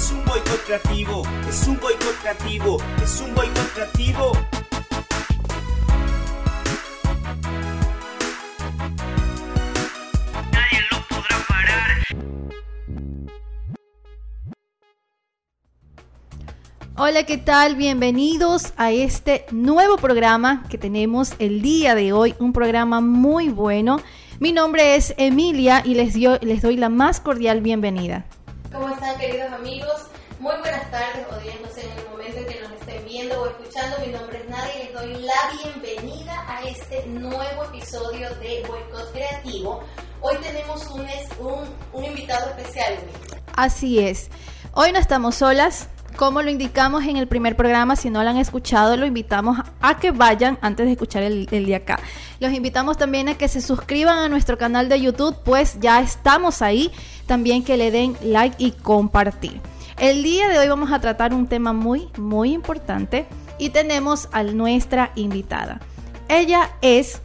Es un boicot creativo, es un boicot creativo, es un boicot creativo. Nadie lo podrá parar. Hola, ¿qué tal? Bienvenidos a este nuevo programa que tenemos el día de hoy, un programa muy bueno. Mi nombre es Emilia y les, dio- les doy la más cordial bienvenida. ¿Cómo están queridos amigos? Muy buenas tardes o días, no sé, en el momento en que nos estén viendo o escuchando. Mi nombre es Nadia y les doy la bienvenida a este nuevo episodio de Boicot Creativo. Hoy tenemos un, un, un invitado especial. Así es. Hoy no estamos solas. Como lo indicamos en el primer programa, si no lo han escuchado, lo invitamos a que vayan antes de escuchar el, el de acá. Los invitamos también a que se suscriban a nuestro canal de YouTube, pues ya estamos ahí. También que le den like y compartir. El día de hoy vamos a tratar un tema muy, muy importante y tenemos a nuestra invitada. Ella es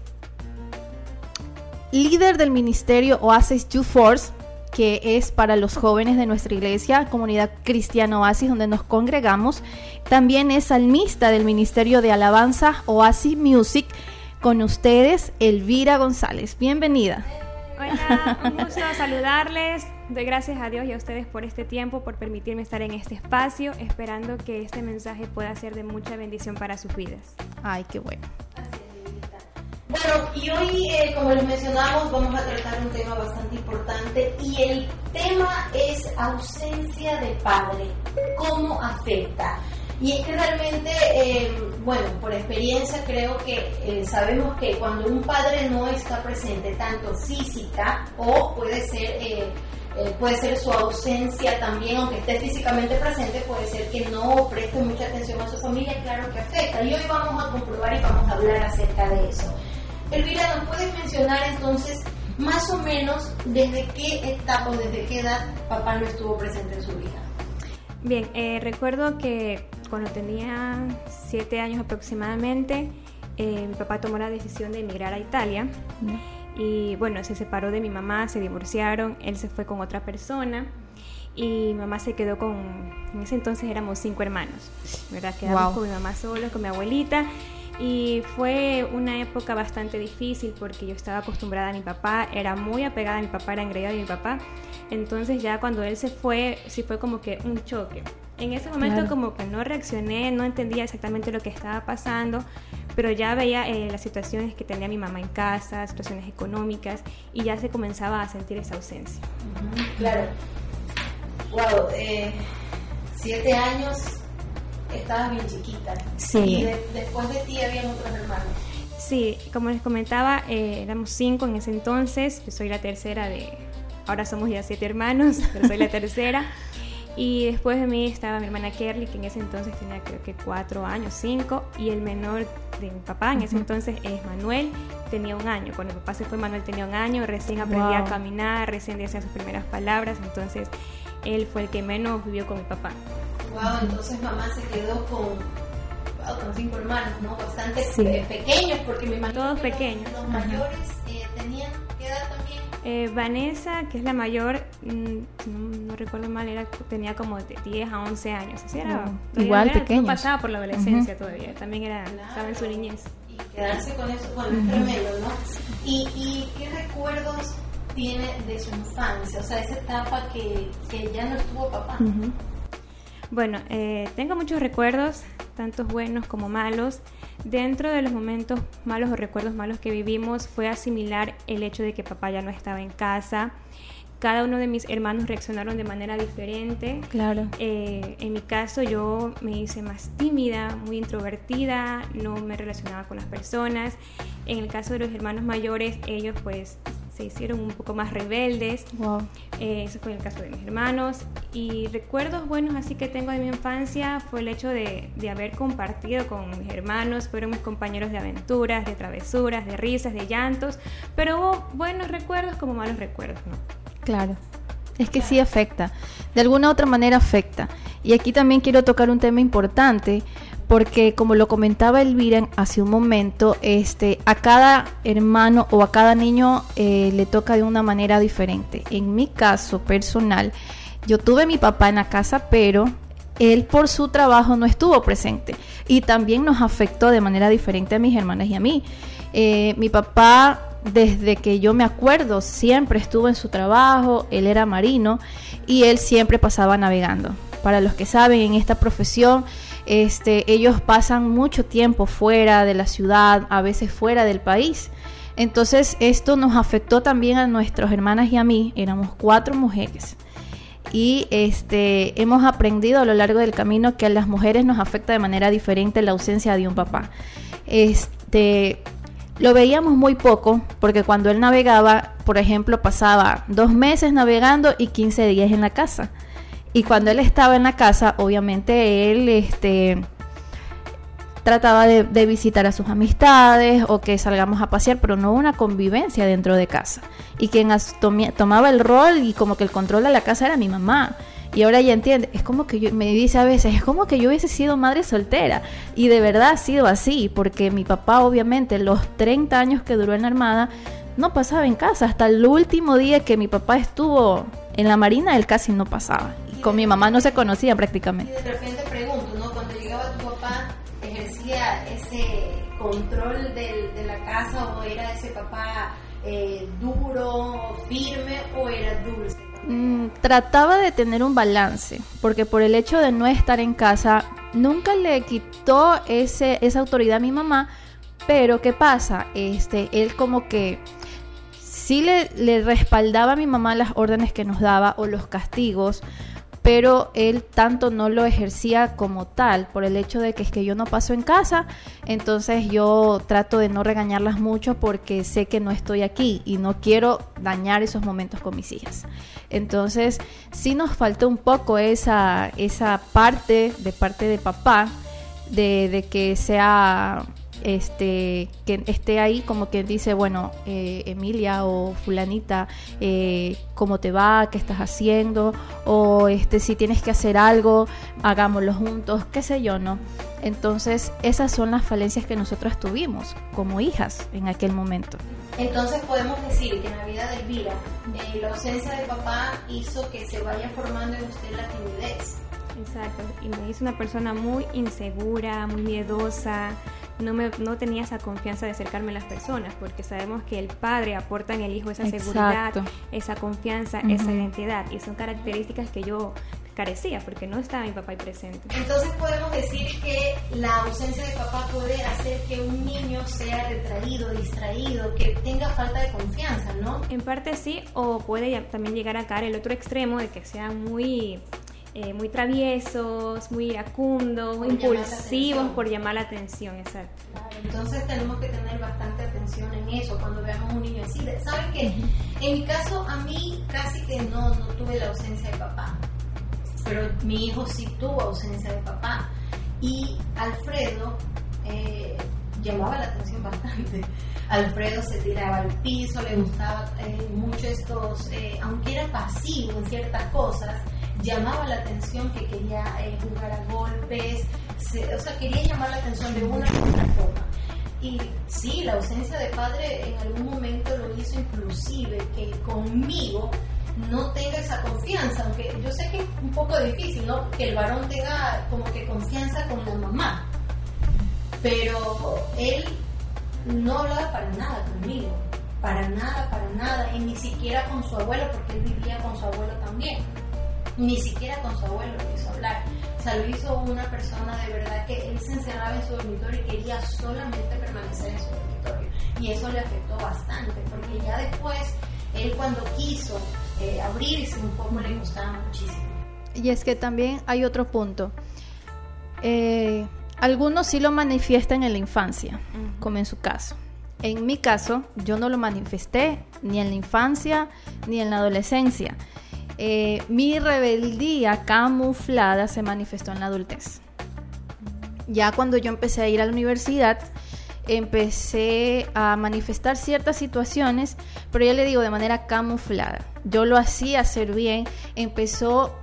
líder del ministerio Oasis Youth Force, que es para los jóvenes de nuestra iglesia, comunidad cristiana Oasis, donde nos congregamos. También es salmista del ministerio de alabanza Oasis Music. Con ustedes, Elvira González. Bienvenida. Hola, un gusto saludarles. Doy gracias a Dios y a ustedes por este tiempo, por permitirme estar en este espacio, esperando que este mensaje pueda ser de mucha bendición para sus vidas. Ay, qué bueno. Bueno, y hoy, eh, como les mencionamos, vamos a tratar un tema bastante importante y el tema es ausencia de padre. ¿Cómo afecta? Y es que realmente, eh, bueno, por experiencia creo que eh, sabemos que cuando un padre no está presente, tanto física o puede ser... eh, eh, puede ser su ausencia también, aunque esté físicamente presente, puede ser que no preste mucha atención a su familia, claro que afecta. Y hoy vamos a comprobar y vamos a hablar acerca de eso. Elvira, ¿nos puedes mencionar entonces más o menos desde qué etapa o desde qué edad papá no estuvo presente en su vida? Bien, eh, recuerdo que cuando tenía siete años aproximadamente, eh, mi papá tomó la decisión de emigrar a Italia. Y bueno, se separó de mi mamá, se divorciaron, él se fue con otra persona y mi mamá se quedó con, en ese entonces éramos cinco hermanos, ¿verdad? Quedamos Wow. con mi mamá solos, con mi abuelita y fue una época bastante difícil porque yo estaba acostumbrada a mi papá, era muy apegada a mi papá, era engreída de mi papá, entonces ya cuando él se fue, sí fue como que un choque. En ese momento Claro. como que no reaccioné, no entendía exactamente lo que estaba pasando, pero ya veía eh, las situaciones que tenía mi mamá en casa, situaciones económicas, y ya se comenzaba a sentir esa ausencia. Claro. Wow, eh, siete años, estabas bien chiquita. Sí. Y de- después de ti habían otros hermanos. Sí, como les comentaba, eh, éramos cinco en ese entonces, yo soy la tercera de, ahora somos ya siete hermanos, pero soy la tercera. Y después de mí estaba mi hermana Kerly, que en ese entonces tenía creo que cuatro años, cinco, y el menor de mi papá en ese entonces es Manuel, tenía un año. Cuando mi papá se fue, Manuel tenía un año, recién aprendía Wow. a caminar, recién decía sus primeras palabras, entonces él fue el que menos vivió con mi papá. Wow, entonces mamá se quedó con, wow, con cinco hermanos, ¿no? Bastante Sí. eh, pequeños, porque me imagino Todos que los- pequeños. Los, Ajá. mayores eh, tenían, ¿qué edad también? Eh, Vanessa, que es la mayor, mm, no, no recuerdo mal, era, tenía como de 10 a 11 años. Así era. Igual no era- pequeños. No pasaba por la adolescencia todavía. También era, estaba en su niñez. Y quedarse con eso, bueno, es tremendo, ¿no? Y, y qué recuerdos tiene de su infancia? O sea, esa etapa que, que ya no estuvo papá. Bueno, eh, tengo muchos recuerdos, tantos buenos como malos. Dentro de los momentos malos o recuerdos malos que vivimos fue asimilar el hecho de que papá ya no estaba en casa. Cada uno de mis hermanos reaccionaron de manera diferente. Claro. Eh, en mi caso yo me hice más tímida, muy introvertida, no me relacionaba con las personas. En el caso de los hermanos mayores, ellos pues se hicieron un poco más rebeldes. Wow. Eh, eso fue el caso de mis hermanos. Y recuerdos buenos así que tengo de mi infancia fue el hecho de, de haber compartido con mis hermanos. Fueron mis compañeros de aventuras, de travesuras, de risas, de llantos. Pero hubo buenos recuerdos como malos recuerdos, ¿no? Claro. Es que sí afecta. De alguna u otra manera afecta. Y aquí también quiero tocar un tema importante porque como lo comentaba Elvira hace un momento, este, a cada hermano o a cada niño eh, le toca de una manera diferente. En mi caso personal, yo tuve a mi papá en la casa, pero él por su trabajo no estuvo presente y también nos afectó de manera diferente a mis hermanas y a mí. Eh, mi papá, desde que yo me acuerdo, siempre estuvo en su trabajo, él era marino y él siempre pasaba navegando. Para los que saben, en esta profesión, este, ellos pasan mucho tiempo fuera de la ciudad, a veces fuera del país. Entonces esto nos afectó también a nuestras hermanas y a mí, éramos cuatro mujeres y este, hemos aprendido a lo largo del camino que a las mujeres nos afecta de manera diferente la ausencia de un papá. Este, lo veíamos muy poco porque cuando él navegaba, por ejemplo, pasaba dos meses navegando y 15 días en la casa. Y cuando él estaba en la casa, obviamente él este, trataba de, visitar a sus amistades o que salgamos a pasear, pero no una convivencia dentro de casa. Y quien tomaba el rol y como que el control de la casa era mi mamá. Y ahora ya entiende, es como que yo, me dice a veces, es como que yo hubiese sido madre soltera. Y de verdad ha sido así, porque mi papá obviamente los 30 años que duró en la Armada no pasaba en casa. Hasta el último día que mi papá estuvo en la Marina, él casi no pasaba. Con mi mamá no se conocía prácticamente. Y de repente pregunto, ¿no? Cuando llegaba tu papá, ese control de la casa o era ese papá eh, duro, firme o era dulce? Mm, trataba de tener un balance, porque por el hecho de no estar en casa, nunca le quitó ese, esa autoridad a mi mamá, pero ¿qué pasa? Este, él como que sí le, le respaldaba a mi mamá las órdenes que nos daba o los castigos, pero él tanto no lo ejercía como tal por el hecho de que es que yo no paso en casa, entonces yo trato de no regañarlas mucho porque sé que no estoy aquí y no quiero dañar esos momentos con mis hijas. Entonces sí nos faltó un poco esa, esa parte de parte de papá de, de que sea este, que esté ahí como que dice, bueno, eh, Emilia o fulanita, eh, ¿cómo te va? ¿Qué estás haciendo? O este, si tienes que hacer algo, hagámoslo juntos, qué sé yo, ¿no? Entonces, esas son las falencias que nosotras tuvimos como hijas en aquel momento. Entonces podemos decir que en la vida de Elvira, eh, la ausencia de papá hizo que se vaya formando en usted la timidez. Exacto, y me hizo una persona muy insegura, muy miedosa, no, me, no tenía esa confianza de acercarme a las personas, porque sabemos que el padre aporta en el hijo esa seguridad, esa confianza, esa identidad, y son características que yo carecía porque no estaba mi papá ahí presente. Entonces podemos decir que la ausencia de papá puede hacer que un niño sea retraído, distraído, que tenga falta de confianza, ¿no? En parte sí, o puede también llegar a caer el otro extremo de que sea muy eh, muy traviesos, muy iracundos, impulsivos por llamar la atención, exacto. entonces tenemos que tener bastante atención en eso cuando veamos un niño así. ¿Saben qué? En mi caso, a mí casi que no, no tuve la ausencia de papá, pero mi hijo sí tuvo ausencia de papá. Y Alfredo eh, llamaba la atención bastante. Alfredo se tiraba al piso, le gustaba eh, mucho estos, aunque era pasivo en ciertas cosas, llamaba la atención que quería eh, jugar a golpes, o sea, quería llamar la atención de una u otra forma. Y sí, la ausencia de padre en algún momento lo hizo inclusive que conmigo no tenga esa confianza, aunque yo sé que es un poco difícil, ¿no? Que el varón tenga como que confianza con la mamá, pero él no hablaba para nada conmigo, para nada, para nada, y ni siquiera con su abuelo, porque él vivía con su abuelo también ni siquiera con su abuelo lo hizo hablar. O sea, lo hizo una persona de verdad que él se encerraba en su dormitorio y quería solamente permanecer en su dormitorio. Y eso le afectó bastante, porque ya después, él cuando quiso eh, abrirse un poco, le gustaba muchísimo. Y es que también hay otro punto. Eh, algunos sí lo manifiestan en la infancia, como en su caso. En mi caso, yo no lo manifesté ni en la infancia ni en la adolescencia. Eh, mi rebeldía camuflada se manifestó en la adultez. Ya cuando yo empecé a ir a la universidad, empecé a manifestar ciertas situaciones, pero ya le digo de manera camuflada. Yo lo hacía hacer bien, empezó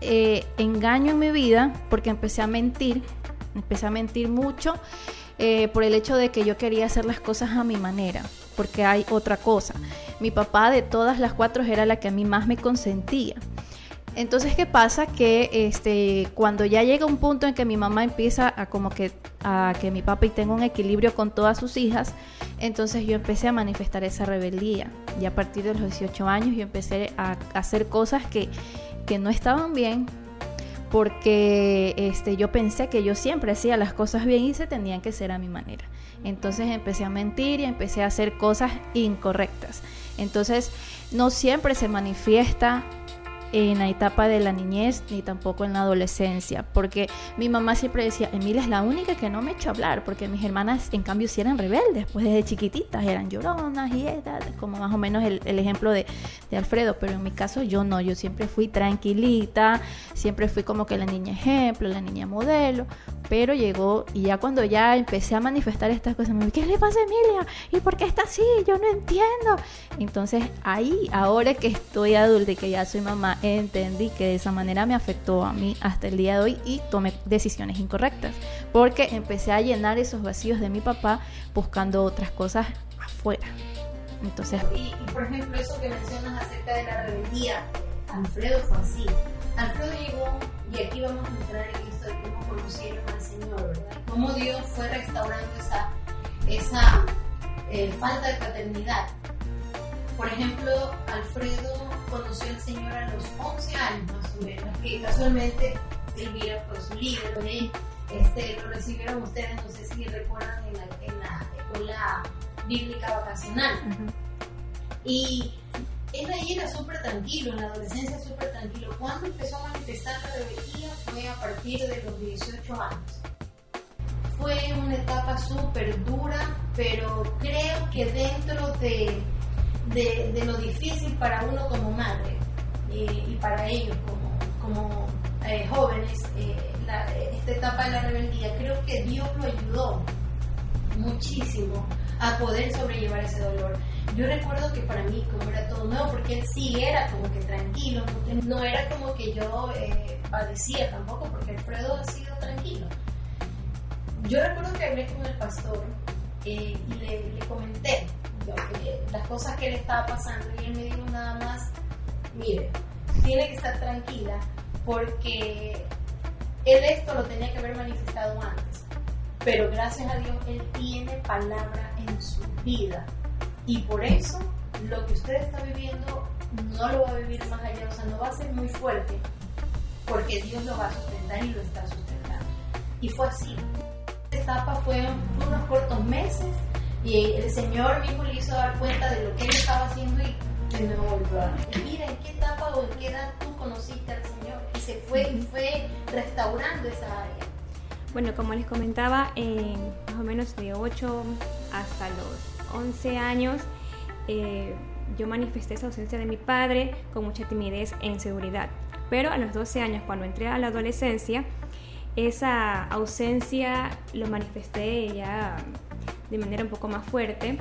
eh, engaño en mi vida porque empecé a mentir, empecé a mentir mucho eh, por el hecho de que yo quería hacer las cosas a mi manera porque hay otra cosa. Mi papá de todas las cuatro era la que a mí más me consentía. Entonces, ¿qué pasa? Que este, cuando ya llega un punto en que mi mamá empieza a como que a que mi papá y tenga un equilibrio con todas sus hijas, entonces yo empecé a manifestar esa rebeldía. Y a partir de los 18 años yo empecé a hacer cosas que, que no estaban bien, porque este, yo pensé que yo siempre hacía las cosas bien y se tenían que ser a mi manera. Entonces empecé a mentir y empecé a hacer cosas incorrectas. Entonces no siempre se manifiesta en la etapa de la niñez ni tampoco en la adolescencia, porque mi mamá siempre decía, Emilia es la única que no me echa hablar, porque mis hermanas en cambio sí eran rebeldes, pues desde chiquititas eran lloronas y era como más o menos el, ejemplo de, de, Alfredo, pero en mi caso yo no, yo siempre fui tranquilita, siempre fui como que la niña ejemplo, la niña modelo, pero llegó y ya cuando ya empecé a manifestar estas cosas, me dije, ¿qué le pasa a Emilia? ¿Y por qué está así? Yo no entiendo. Entonces ahí, ahora que estoy adulta y que ya soy mamá, entendí que de esa manera me afectó a mí hasta el día de hoy y tomé decisiones incorrectas, porque empecé a llenar esos vacíos de mi papá buscando otras cosas afuera. Entonces, y, por ejemplo, eso que mencionas acerca de la rebeldía, Alfredo fue así. Alfredo llegó, y aquí vamos a entrar en esto de cómo conocieron al Señor, ¿verdad? Cómo Dios fue restaurando esa, esa eh, falta de paternidad. Por ejemplo, Alfredo conoció al Señor a los 11 años más o menos, que casualmente Elvira fue su libro, este, lo recibieron ustedes, no sé si recuerdan, en la, en la escuela bíblica vacacional. Y él ahí era súper tranquilo, en la adolescencia súper tranquilo. Cuando empezó a manifestar la rebeldía fue a partir de los 18 años. Fue una etapa súper dura, pero creo que dentro de de, lo difícil para uno como madre eh, y para ellos como, eh, jóvenes, eh, esta etapa de la rebeldía, creo que Dios lo ayudó muchísimo a poder sobrellevar ese dolor. Yo recuerdo que para mí, como era todo nuevo, porque él sí era como que tranquilo, no era como que yo padecía tampoco, porque Alfredo ha sido tranquilo. Yo recuerdo que hablé con el pastor y le, le comenté las cosas que le estaba pasando y él me dijo nada más, mire, tiene que estar tranquila porque él esto lo tenía que haber manifestado antes, pero gracias a Dios él tiene palabra en su vida y por eso lo que usted está viviendo no lo va a vivir más allá, o sea, no va a ser muy fuerte porque Dios lo va a sustentar y lo está sustentando. Y fue así. Esta etapa fue unos cortos meses y el Señor mismo le hizo dar cuenta de lo que él estaba haciendo y de nuevo volvió a Mira, ¿en qué etapa o en qué edad tú conociste al Señor? Y se fue, y fue restaurando esa área. Bueno, como les comentaba, más o menos de 8 hasta los 11 años, eh, yo manifesté esa ausencia de mi padre con mucha timidez e inseguridad. Pero a los 12 años, cuando entré a la adolescencia, esa ausencia lo manifesté ya de manera un poco más fuerte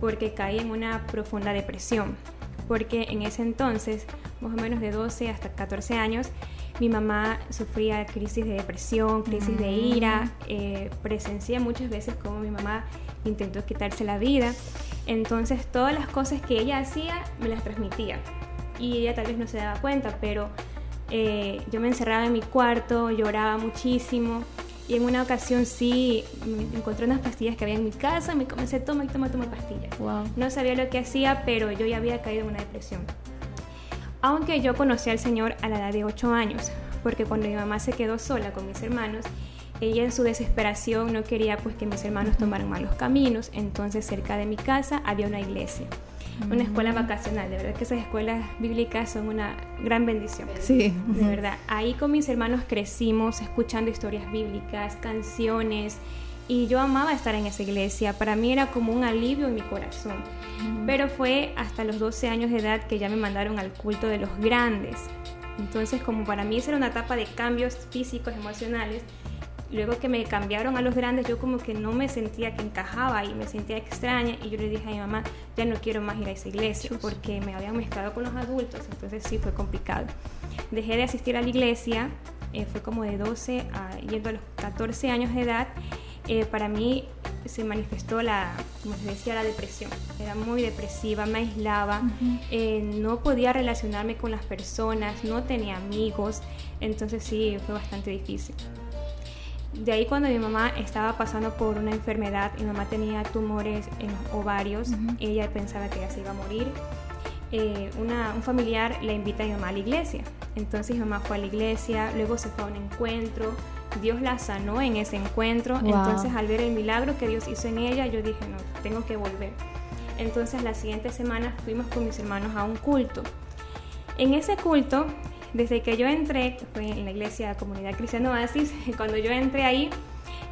porque caí en una profunda depresión. Porque en ese entonces, más o menos de 12 hasta 14 años, mi mamá sufría crisis de depresión, crisis de ira, eh, presencié muchas veces como mi mamá intentó quitarse la vida. Entonces todas las cosas que ella hacía me las transmitía. Y ella tal vez no se daba cuenta, pero eh, yo me encerraba en mi cuarto, lloraba muchísimo y en una ocasión sí encontré unas pastillas que había en mi casa y me comencé a tomar y tomar, tomar pastillas. No sabía lo que hacía, pero yo ya había caído en una depresión. Aunque yo conocí al Señor a la edad de 8 años, porque cuando mi mamá se quedó sola con mis hermanos, ella en su desesperación no quería pues que mis hermanos tomaran malos caminos, entonces cerca de mi casa había una iglesia una escuela vacacional. De verdad que esas escuelas bíblicas son una gran bendición. Sí. De verdad. Ahí con mis hermanos crecimos escuchando historias bíblicas, canciones. Y yo amaba estar en esa iglesia. Para mí era como un alivio en mi corazón. Pero fue hasta los 12 años de edad que ya me mandaron al culto de los grandes. Entonces, como para mí esa era una etapa de cambios físicos, emocionales, luego que me cambiaron a los grandes, yo como que no me sentía que encajaba y me sentía extraña y yo le dije a mi mamá, ya no quiero más ir a esa iglesia porque me habían mezclado con los adultos, entonces sí fue complicado. Dejé de asistir a la iglesia, eh, fue como de 12 a yendo a los 14 años de edad. Eh, para mí se manifestó la, como se decía, la depresión. Era muy depresiva, me aislaba, eh, no podía relacionarme con las personas, no tenía amigos, entonces sí, fue bastante difícil. De ahí cuando mi mamá estaba pasando por una enfermedad, mi mamá tenía tumores en ovarios, ella pensaba que ya se iba a morir. Eh, un familiar la invita a mi mamá a la iglesia. Entonces mi mamá fue a la iglesia, luego se fue a un encuentro, Dios la sanó en ese encuentro. Entonces al ver el milagro que Dios hizo en ella, yo dije, no, tengo que volver. Entonces la siguiente semana fuimos con mis hermanos a un culto. En ese culto desde que yo entré, fue en la iglesia Comunidad Cristiana Oasis, cuando yo entré ahí,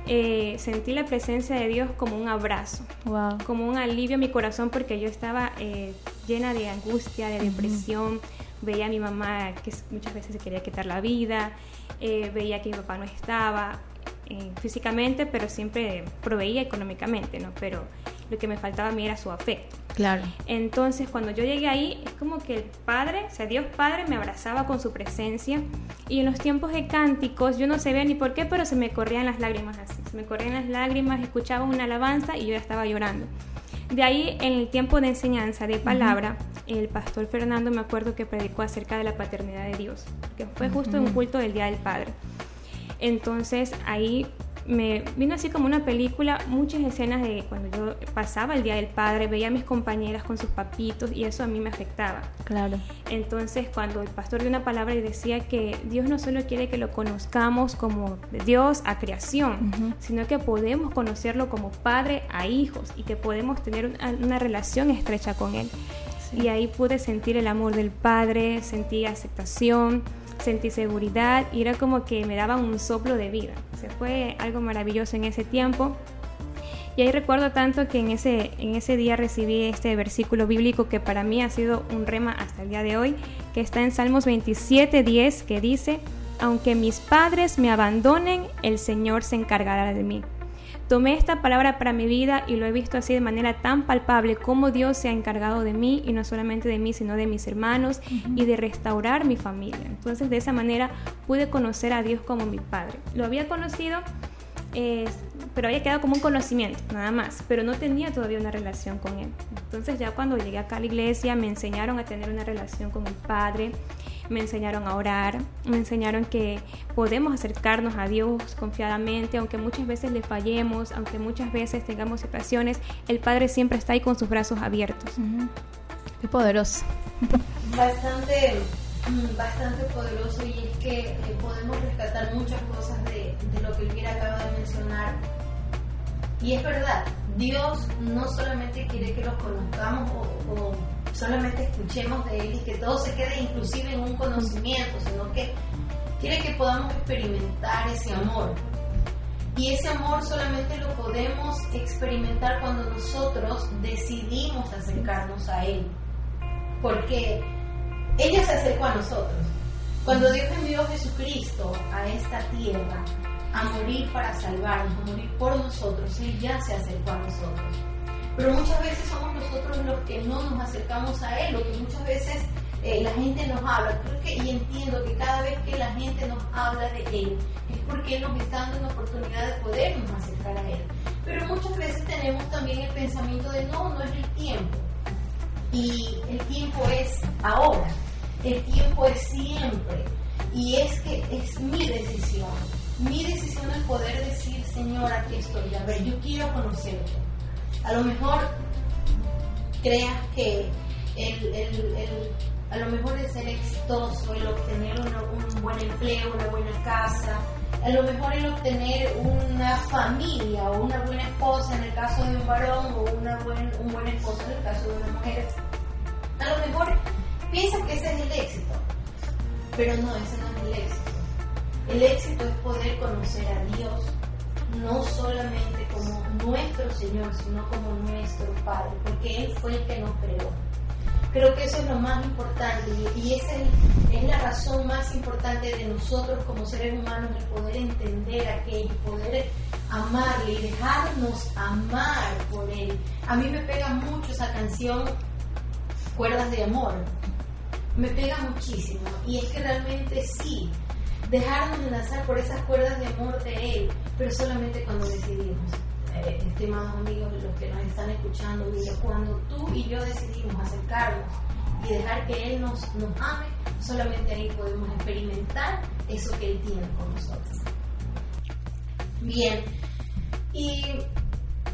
eh, sentí la presencia de Dios como un abrazo, como un alivio a mi corazón porque yo estaba eh, llena de angustia, de depresión. Veía a mi mamá que muchas veces se quería quitar la vida, eh, veía que mi papá no estaba físicamente, pero siempre proveía económicamente, ¿no? Pero lo que me faltaba a mí era su afecto. Claro. Entonces, cuando yo llegué ahí, es como que el Padre, o sea, Dios Padre me abrazaba con su presencia. Y en los tiempos de cánticos, yo no sabía ni por qué, pero se me corrían las lágrimas así. Se me corrían las lágrimas, escuchaba una alabanza y yo ya estaba llorando. De ahí, en el tiempo de enseñanza de palabra, el pastor Fernando me acuerdo que predicó acerca de la paternidad de Dios, que fue justo en un culto del Día del Padre. Entonces ahí me vino así como una película, muchas escenas de cuando yo pasaba el Día del Padre, veía a mis compañeras con sus papitos y eso a mí me afectaba. Claro. Entonces cuando el pastor dio una palabra y decía que Dios no solo quiere que lo conozcamos como Dios a creación, sino que podemos conocerlo como padre a hijos y que podemos tener una, relación estrecha con Él. Y ahí pude sentir el amor del Padre, sentí aceptación sentí seguridad y era como que me daban un soplo de vida. se fue algo maravilloso en ese tiempo. Y ahí recuerdo tanto que en ese, en ese día recibí este versículo bíblico que para mí ha sido un rema hasta el día de hoy, que está en Salmos 27, 10, que dice, aunque mis padres me abandonen, el Señor se encargará de mí. Tomé esta palabra para mi vida y lo he visto así de manera tan palpable como Dios se ha encargado de mí y no solamente de mí, sino de mis hermanos y de restaurar mi familia. Entonces de esa manera pude conocer a Dios como mi Padre. Lo había conocido, eh, pero había quedado como un conocimiento, nada más, pero no tenía todavía una relación con Él. Entonces ya cuando llegué acá a la iglesia me enseñaron a tener una relación con el Padre me enseñaron a orar, me enseñaron que podemos acercarnos a Dios confiadamente, aunque muchas veces le fallemos, aunque muchas veces tengamos situaciones, el Padre siempre está ahí con sus brazos abiertos. Qué poderoso. Bastante, mm, bastante poderoso y es que eh, podemos rescatar muchas cosas de, lo que Elvira acaba de mencionar. Y es verdad, Dios no solamente quiere que lo conozcamos o solamente escuchemos de Él y que todo se quede inclusive en un conocimiento, sino que quiere que podamos experimentar ese amor. Y ese amor solamente lo podemos experimentar cuando nosotros decidimos acercarnos a Él. Porque ella se acercó a nosotros. Cuando Dios envió a Jesucristo a esta tierra a morir para salvarnos, a morir por nosotros, Él ya se acercó a nosotros. Pero muchas veces somos nosotros los que no nos acercamos a Él, o que muchas veces eh, la gente nos habla. Creo que, y entiendo que cada vez que la gente nos habla de Él, es porque nos está dando una oportunidad de podernos acercar a Él. Pero muchas veces tenemos también el pensamiento de no, no es el tiempo. Y el tiempo es ahora. El tiempo es siempre. Y es que es mi decisión. Mi decisión es poder decir, Señor, aquí estoy. A ver, yo quiero conocerte a lo mejor creas que a lo mejor el ser exitoso, el obtener un buen empleo, una buena casa, a lo mejor el obtener una familia o una buena esposa en el caso de un varón o una buen, un buen esposo en el caso de una mujer, a lo mejor piensas que ese es el éxito, pero no, ese no es el éxito. El éxito es poder conocer a Dios, no solamente como nuestro Señor, sino como nuestro Padre, porque Él fue el que nos creó. Creo que eso es lo más importante y, esa es, la razón más importante de nosotros como seres humanos, el poder entender aquello, poder amarle y dejarnos amar por Él. A mí me pega mucho esa canción, Cuerdas de Amor. Me pega muchísimo y es que realmente sí, dejarnos enlazar por esas cuerdas de amor de Él, pero solamente cuando decidimos. Eh, estimados amigos, los que nos están escuchando, cuando tú y yo decidimos acercarnos y dejar que Él nos, nos ame, solamente ahí podemos experimentar eso que Él tiene con nosotros. Bien, y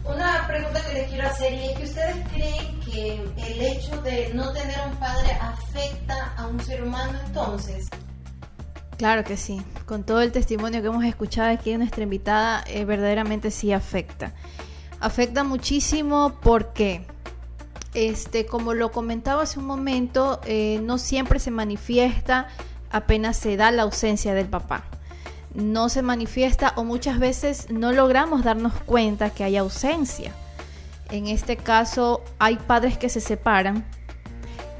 una pregunta que les quiero hacer y es que ustedes creen que el hecho de no tener un padre afecta a un ser humano entonces. Claro que sí. Con todo el testimonio que hemos escuchado aquí de nuestra invitada, eh, verdaderamente sí afecta. Afecta muchísimo porque, este, como lo comentaba hace un momento, eh, no siempre se manifiesta apenas se da la ausencia del papá. No se manifiesta o muchas veces no logramos darnos cuenta que hay ausencia. En este caso hay padres que se separan,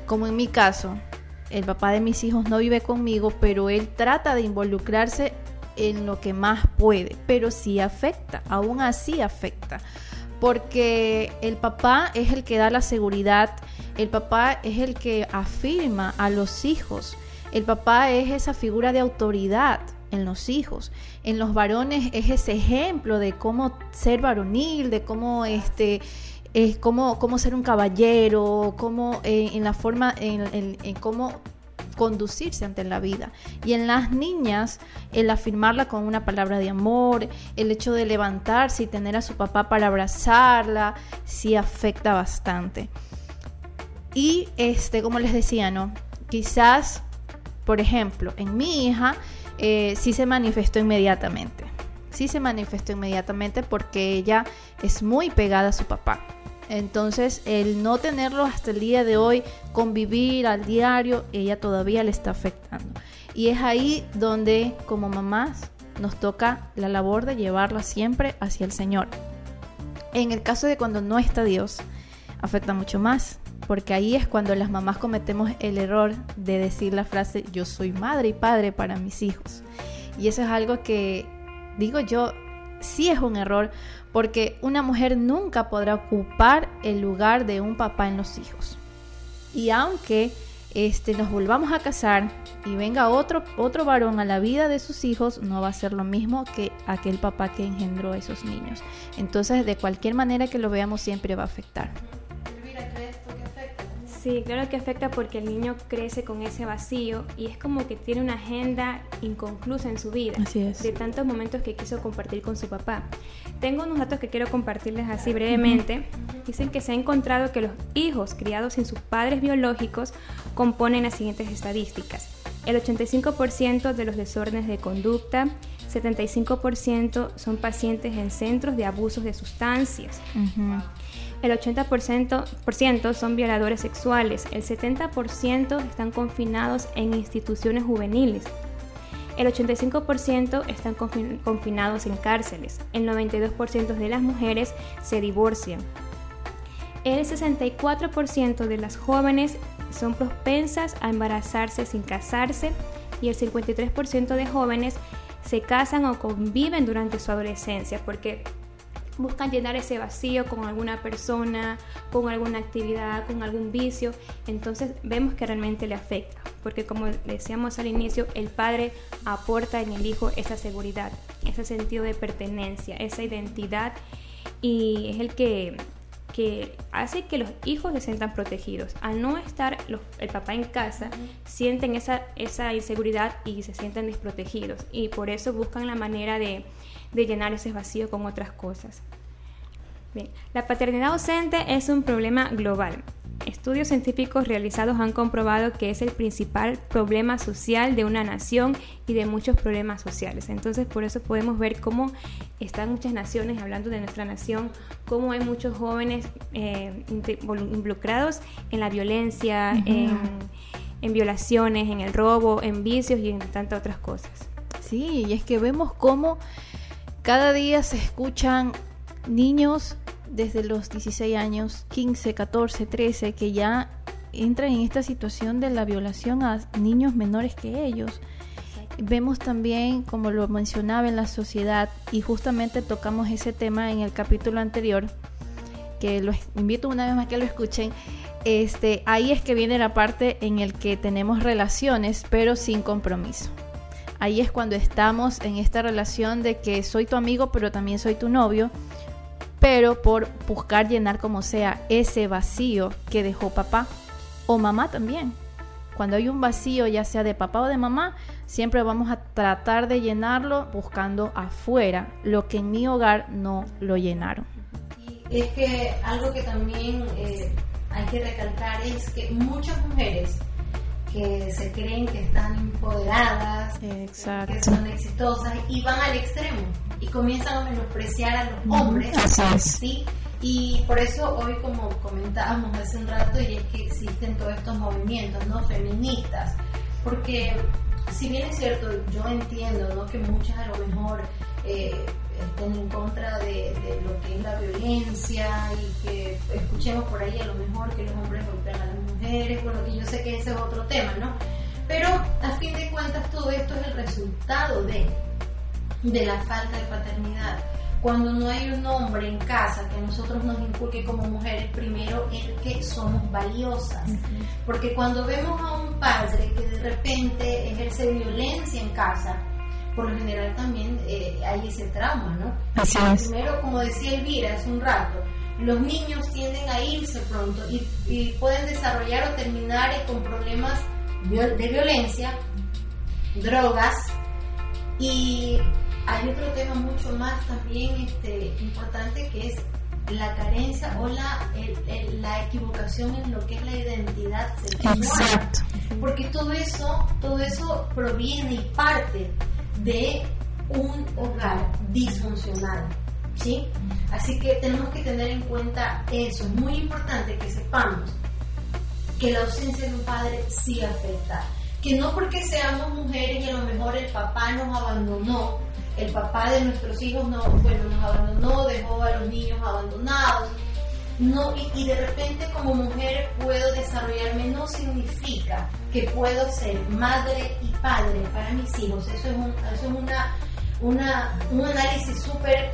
como en mi caso, el papá de mis hijos no vive conmigo, pero él trata de involucrarse en lo que más puede, pero sí afecta, aún así afecta, porque el papá es el que da la seguridad, el papá es el que afirma a los hijos, el papá es esa figura de autoridad en los hijos, en los varones es ese ejemplo de cómo ser varonil, de cómo este es cómo, cómo ser un caballero, cómo eh, en la forma, en, cómo conducirse ante la vida. Y en las niñas, el afirmarla con una palabra de amor, el hecho de levantarse y tener a su papá para abrazarla, sí afecta bastante. Y este, como les decía, ¿no? Quizás, por ejemplo, en mi hija eh, sí se manifestó inmediatamente. Sí se manifestó inmediatamente porque ella es muy pegada a su papá. Entonces, el no tenerlo hasta el día de hoy, convivir al diario, ella todavía le está afectando. Y es ahí donde, como mamás, nos toca la labor de llevarla siempre hacia el Señor. En el caso de cuando no está Dios, afecta mucho más, porque ahí es cuando las mamás cometemos el error de decir la frase yo soy madre y padre para mis hijos. Y eso es algo que, digo yo, sí es un error porque una mujer nunca podrá ocupar el lugar de un papá en los hijos. Y aunque este, nos volvamos a casar y venga otro, otro varón a la vida de sus hijos, no va a ser lo mismo que aquel papá que engendró a esos niños. Entonces, de cualquier manera que lo veamos, siempre va a afectar. Sí, claro que afecta porque el niño crece con ese vacío y es como que tiene una agenda inconclusa en su vida. Así es. De tantos momentos que quiso compartir con su papá. Tengo unos datos que quiero compartirles así brevemente. Dicen que se ha encontrado que los hijos criados sin sus padres biológicos componen las siguientes estadísticas. El 85% de los desórdenes de conducta, 75% son pacientes en centros de abusos de sustancias el 80% son violadores sexuales, el 70% están confinados en instituciones juveniles, el 85% están confinados en cárceles, el 92% de las mujeres se divorcian, el 64% de las jóvenes son propensas a embarazarse sin casarse y el 53% de jóvenes se casan o conviven durante su adolescencia porque buscan llenar ese vacío con alguna persona, con alguna actividad, con algún vicio, entonces vemos que realmente le afecta, porque como decíamos al inicio, el padre aporta en el hijo esa seguridad, ese sentido de pertenencia, esa identidad y es el que que hace que los hijos se sientan protegidos. Al no estar el papá en casa, sienten esa, esa inseguridad y se sienten desprotegidos. Y por eso buscan la manera de, de llenar ese vacío con otras cosas. Bien, la paternidad ausente es un problema global. Estudios científicos realizados han comprobado que es el principal problema social de una nación y de muchos problemas sociales. Entonces, por eso podemos ver cómo están muchas naciones, hablando de nuestra nación, cómo hay muchos jóvenes eh, involucrados en la violencia, en, en violaciones, en el robo, en vicios y en tantas otras cosas. Sí, y es que vemos cómo cada día se escuchan niños desde los 16 años, 15, 14, 13, que ya entran en esta situación de la violación a niños menores que ellos. Vemos también, como lo mencionaba en la sociedad, y justamente tocamos ese tema en el capítulo anterior, que los invito una vez más que lo escuchen. Este, ahí es que viene la parte en el que tenemos relaciones, pero sin compromiso. Ahí es cuando estamos en esta relación de que soy tu amigo, pero también soy tu novio, pero por buscar llenar como sea ese vacío que dejó papá o mamá también. Cuando hay un vacío, ya sea de papá o de mamá, siempre vamos a tratar de llenarlo buscando afuera lo que en mi hogar no lo llenaron. Es que algo que también eh, hay que recalcar es que muchas mujeres que se creen que están empoderadas, que son exitosas y van al extremo y comienzan a menospreciar a los hombres. ¿sí? Y por eso hoy, como comentábamos hace un rato, y es que existen todos estos movimientos no feministas, porque si bien es cierto, yo entiendo ¿no? que muchas a lo mejor eh, estén en contra de, lo que es la violencia y que escuchemos por ahí a lo mejor que los hombres golpean a las mujeres, bueno, y yo sé que ese es otro tema, ¿no? Pero a fin de cuentas todo esto es el resultado de, de la falta de paternidad. Cuando no hay un hombre en casa que nosotros nos inculque como mujeres, primero es que somos valiosas. Porque cuando vemos a un padre que de repente ejerce violencia en casa, por lo general también eh, hay ese trauma, ¿no? Así es. Primero, como decía Elvira hace un rato, los niños tienden a irse pronto y, pueden desarrollar o terminar con problemas de violencia, drogas y hay otro tema mucho más también este, importante que es la carencia o la, la equivocación en lo que es la identidad sexual. Exacto. Porque todo eso, todo eso proviene y parte de un hogar disfuncional. ¿sí? Así que tenemos que tener en cuenta eso. Es muy importante que sepamos que la ausencia de un padre sí afecta. Que no porque seamos mujeres y a lo mejor el papá nos abandonó, el papá de nuestros hijos no, bueno, nos abandonó, dejó a los niños abandonados. No, y, de repente como mujer puedo desarrollarme no significa que puedo ser madre padre para mis hijos. Eso es, un, eso es una, una, un análisis súper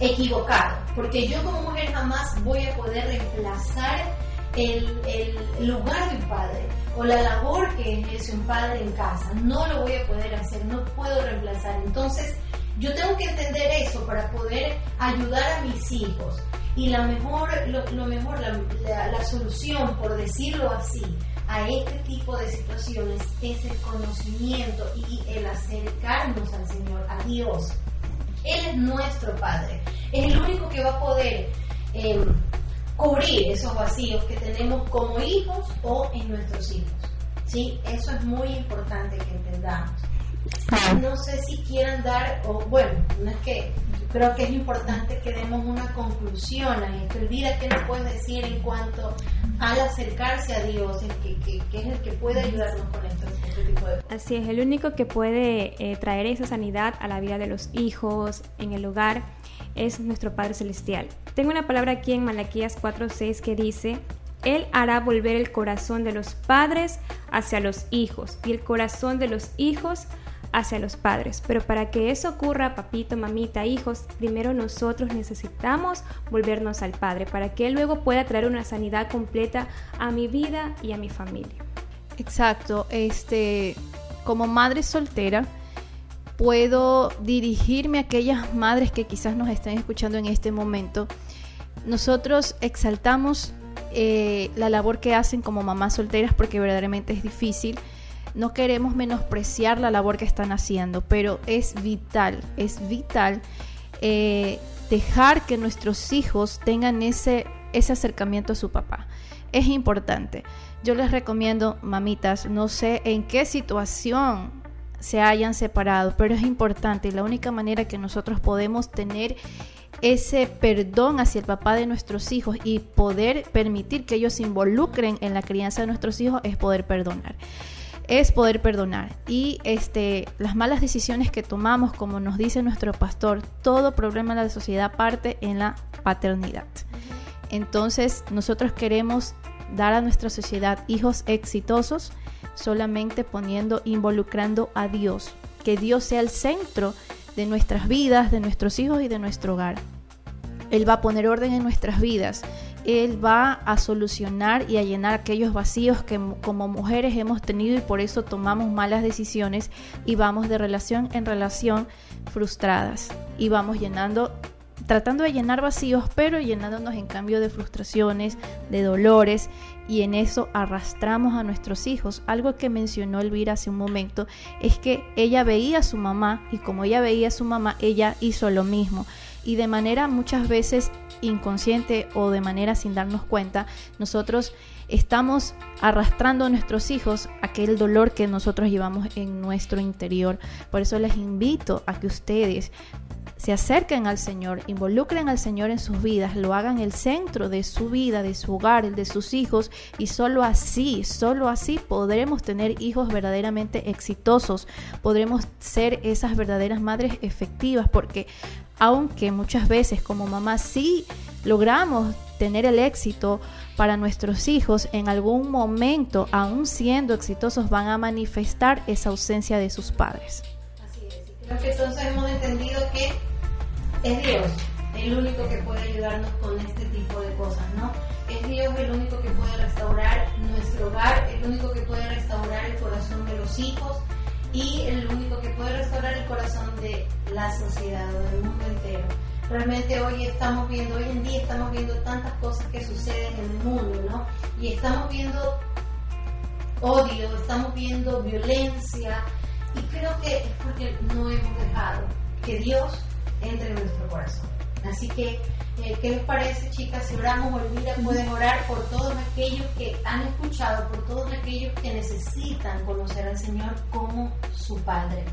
equivocado, porque yo como mujer jamás voy a poder reemplazar el, el, lugar de un padre o la labor que ejerce un padre en casa. No lo voy a poder hacer, no puedo reemplazar. Entonces, yo tengo que entender eso para poder ayudar a mis hijos. Y la mejor, lo, mejor, la, la, solución, por decirlo así, a este tipo de situaciones es el conocimiento y el acercarnos al Señor, a Dios. Él es nuestro Padre. Es el único que va a poder em, cubrir esos vacíos que tenemos como hijos o en nuestros hijos. ¿Sí? Eso es muy importante que entendamos. No sé si quieran dar, o bueno, no es que creo que es importante que demos una conclusión a esto. Elvira, ¿qué nos puedes decir en cuanto al acercarse a Dios, que, que, es el que puede ayudarnos con esto, este Así es, el único que puede eh, traer esa sanidad a la vida de los hijos, en el hogar, es nuestro Padre Celestial. Tengo una palabra aquí en Malaquías 4.6 que dice, Él hará volver el corazón de los padres hacia los hijos y el corazón de los hijos hacia los padres. Pero para que eso ocurra, papito, mamita, hijos, primero nosotros necesitamos volvernos al Padre para que Él luego pueda traer una sanidad completa a mi vida y a mi familia. Exacto, este, como madre soltera, puedo dirigirme a aquellas madres que quizás nos estén escuchando en este momento. Nosotros exaltamos eh, la labor que hacen como mamás solteras porque verdaderamente es difícil. No queremos menospreciar la labor que están haciendo, pero es vital, es vital eh, dejar que nuestros hijos tengan ese, ese acercamiento a su papá. Es importante. Yo les recomiendo, mamitas, no sé en qué situación se hayan separado, pero es importante la única manera que nosotros podemos tener ese perdón hacia el papá de nuestros hijos y poder permitir que ellos se involucren en la crianza de nuestros hijos es poder perdonar es poder perdonar y este las malas decisiones que tomamos como nos dice nuestro pastor todo problema de la sociedad parte en la paternidad entonces nosotros queremos dar a nuestra sociedad hijos exitosos solamente poniendo, involucrando a Dios. Que Dios sea el centro de nuestras vidas, de nuestros hijos y de nuestro hogar. Él va a poner orden en nuestras vidas. Él va a solucionar y a llenar aquellos vacíos que como mujeres hemos tenido y por eso tomamos malas decisiones y vamos de relación en relación frustradas y vamos llenando tratando de llenar vacíos, pero llenándonos en cambio de frustraciones, de dolores, y en eso arrastramos a nuestros hijos. Algo que mencionó Elvira hace un momento es que ella veía a su mamá y como ella veía a su mamá, ella hizo lo mismo. Y de manera muchas veces inconsciente o de manera sin darnos cuenta, nosotros estamos arrastrando a nuestros hijos aquel dolor que nosotros llevamos en nuestro interior. Por eso les invito a que ustedes se acerquen al Señor, involucren al Señor en sus vidas, lo hagan el centro de su vida, de su hogar, el de sus hijos, y solo así, solo así podremos tener hijos verdaderamente exitosos, podremos ser esas verdaderas madres efectivas, porque aunque muchas veces como mamá sí logramos tener el éxito para nuestros hijos, en algún momento, aún siendo exitosos, van a manifestar esa ausencia de sus padres. Así es. Creo que entonces hemos entendido que es Dios el único que puede ayudarnos con este tipo de cosas, ¿no? Es Dios el único que puede restaurar nuestro hogar, el único que puede restaurar el corazón de los hijos y el único que puede restaurar el corazón la sociedad o del mundo entero. Realmente hoy estamos viendo, hoy en día estamos viendo tantas cosas que suceden en el mundo, ¿no? Y estamos viendo odio, estamos viendo violencia y creo que es porque no hemos dejado que Dios entre en nuestro corazón. Así que, eh, ¿qué les parece, chicas? Si oramos, olvida, pueden orar por todos aquellos que han escuchado, por todos aquellos que necesitan conocer al Señor como su Padre.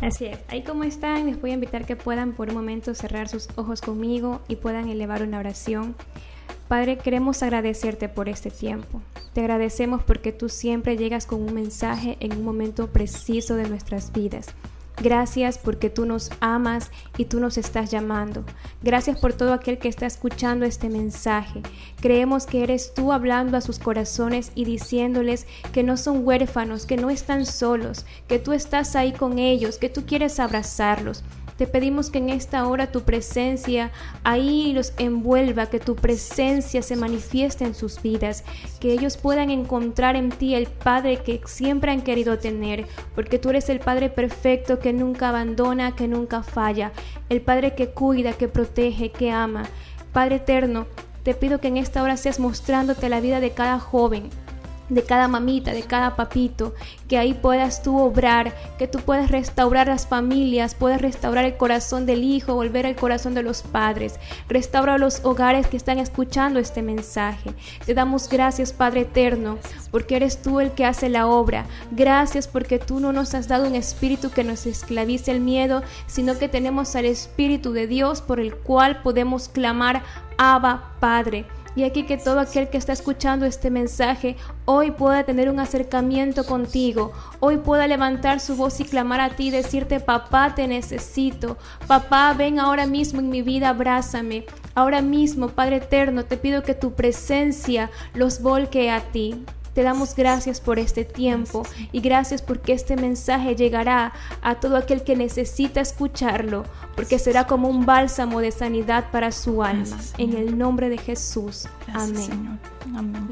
Así es, ahí como están, les voy a invitar que puedan por un momento cerrar sus ojos conmigo y puedan elevar una oración. Padre, queremos agradecerte por este tiempo. Te agradecemos porque tú siempre llegas con un mensaje en un momento preciso de nuestras vidas. Gracias porque tú nos amas y tú nos estás llamando. Gracias por todo aquel que está escuchando este mensaje. Creemos que eres tú hablando a sus corazones y diciéndoles que no son huérfanos, que no están solos, que tú estás ahí con ellos, que tú quieres abrazarlos. Te pedimos que en esta hora tu presencia ahí los envuelva, que tu presencia se manifieste en sus vidas, que ellos puedan encontrar en ti el Padre que siempre han querido tener, porque tú eres el Padre perfecto que nunca abandona, que nunca falla, el Padre que cuida, que protege, que ama. Padre eterno, te pido que en esta hora seas mostrándote la vida de cada joven, de cada mamita, de cada papito, que ahí puedas tú obrar, que tú puedas restaurar las familias, puedas restaurar el corazón del hijo, volver al corazón de los padres, restaura los hogares que están escuchando este mensaje. Te damos gracias, Padre eterno, porque eres tú el que hace la obra. Gracias porque tú no nos has dado un espíritu que nos esclavice el miedo, sino que tenemos al Espíritu de Dios por el cual podemos clamar, Abba, Padre. Y aquí que todo aquel que está escuchando este mensaje hoy pueda tener un acercamiento contigo, hoy pueda levantar su voz y clamar a ti, y decirte, papá, te necesito, papá, ven ahora mismo en mi vida, abrázame. Ahora mismo, Padre Eterno, te pido que tu presencia los volque a ti. Te damos gracias por este tiempo y gracias porque este mensaje llegará a todo aquel que necesita escucharlo, porque será como un bálsamo de sanidad para su alma. En el nombre de Jesús. Amén. Amén.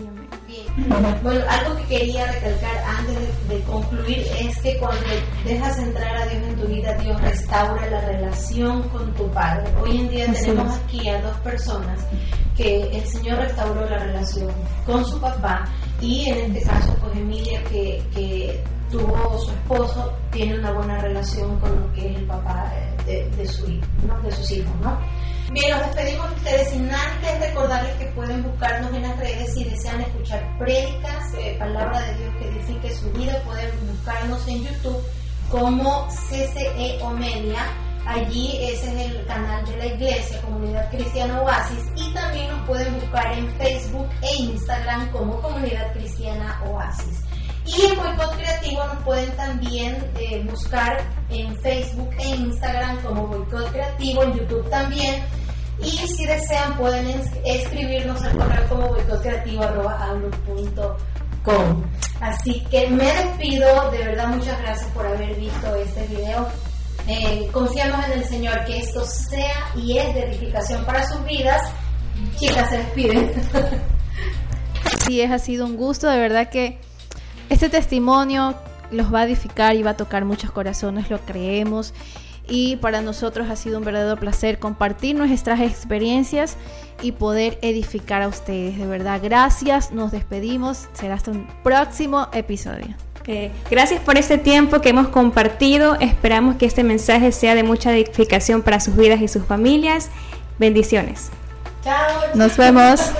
Bueno, algo que quería recalcar antes de, concluir es que cuando dejas entrar a Dios en tu vida, Dios restaura la relación con tu Padre. Hoy en día tenemos aquí a dos personas que el Señor restauró la relación con su papá y en este caso pues Emilia que, que tuvo su esposo tiene una buena relación con lo que es el papá de, de su de sus hijos, ¿no? Bien, nos despedimos de ustedes sin antes recordarles que pueden buscarnos en las redes si desean escuchar prédicas, eh, palabra de Dios que edifique su vida, pueden buscarnos en YouTube como CCE Omelia Allí ese es el canal de la iglesia, Comunidad Cristiana Oasis, y también nos pueden buscar en Facebook e Instagram como Comunidad Cristiana Oasis. Y en Boicot Creativo nos pueden también eh, buscar en Facebook e Instagram como Boicot Creativo, en YouTube también. Y si desean pueden escribirnos al correo como boicotcreativo.com. Así que me despido, de verdad muchas gracias por haber visto este video eh, confiamos en el Señor que esto sea y es de edificación para sus vidas. Chicas, se despiden. Sí, es, ha sido un gusto, de verdad que este testimonio los va a edificar y va a tocar muchos corazones, lo creemos. y para nosotros ha sido un verdadero placer compartir nuestras experiencias y poder edificar a ustedes. De verdad, gracias, nos despedimos, será hasta un próximo episodio. Eh, gracias por este tiempo que hemos compartido. Esperamos que este mensaje sea de mucha edificación para sus vidas y sus familias. Bendiciones. Chao. Nos vemos.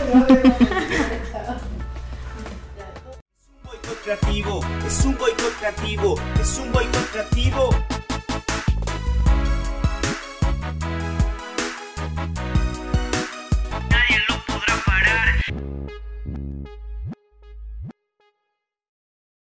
creativo, es un boicot creativo, es un boicot creativo.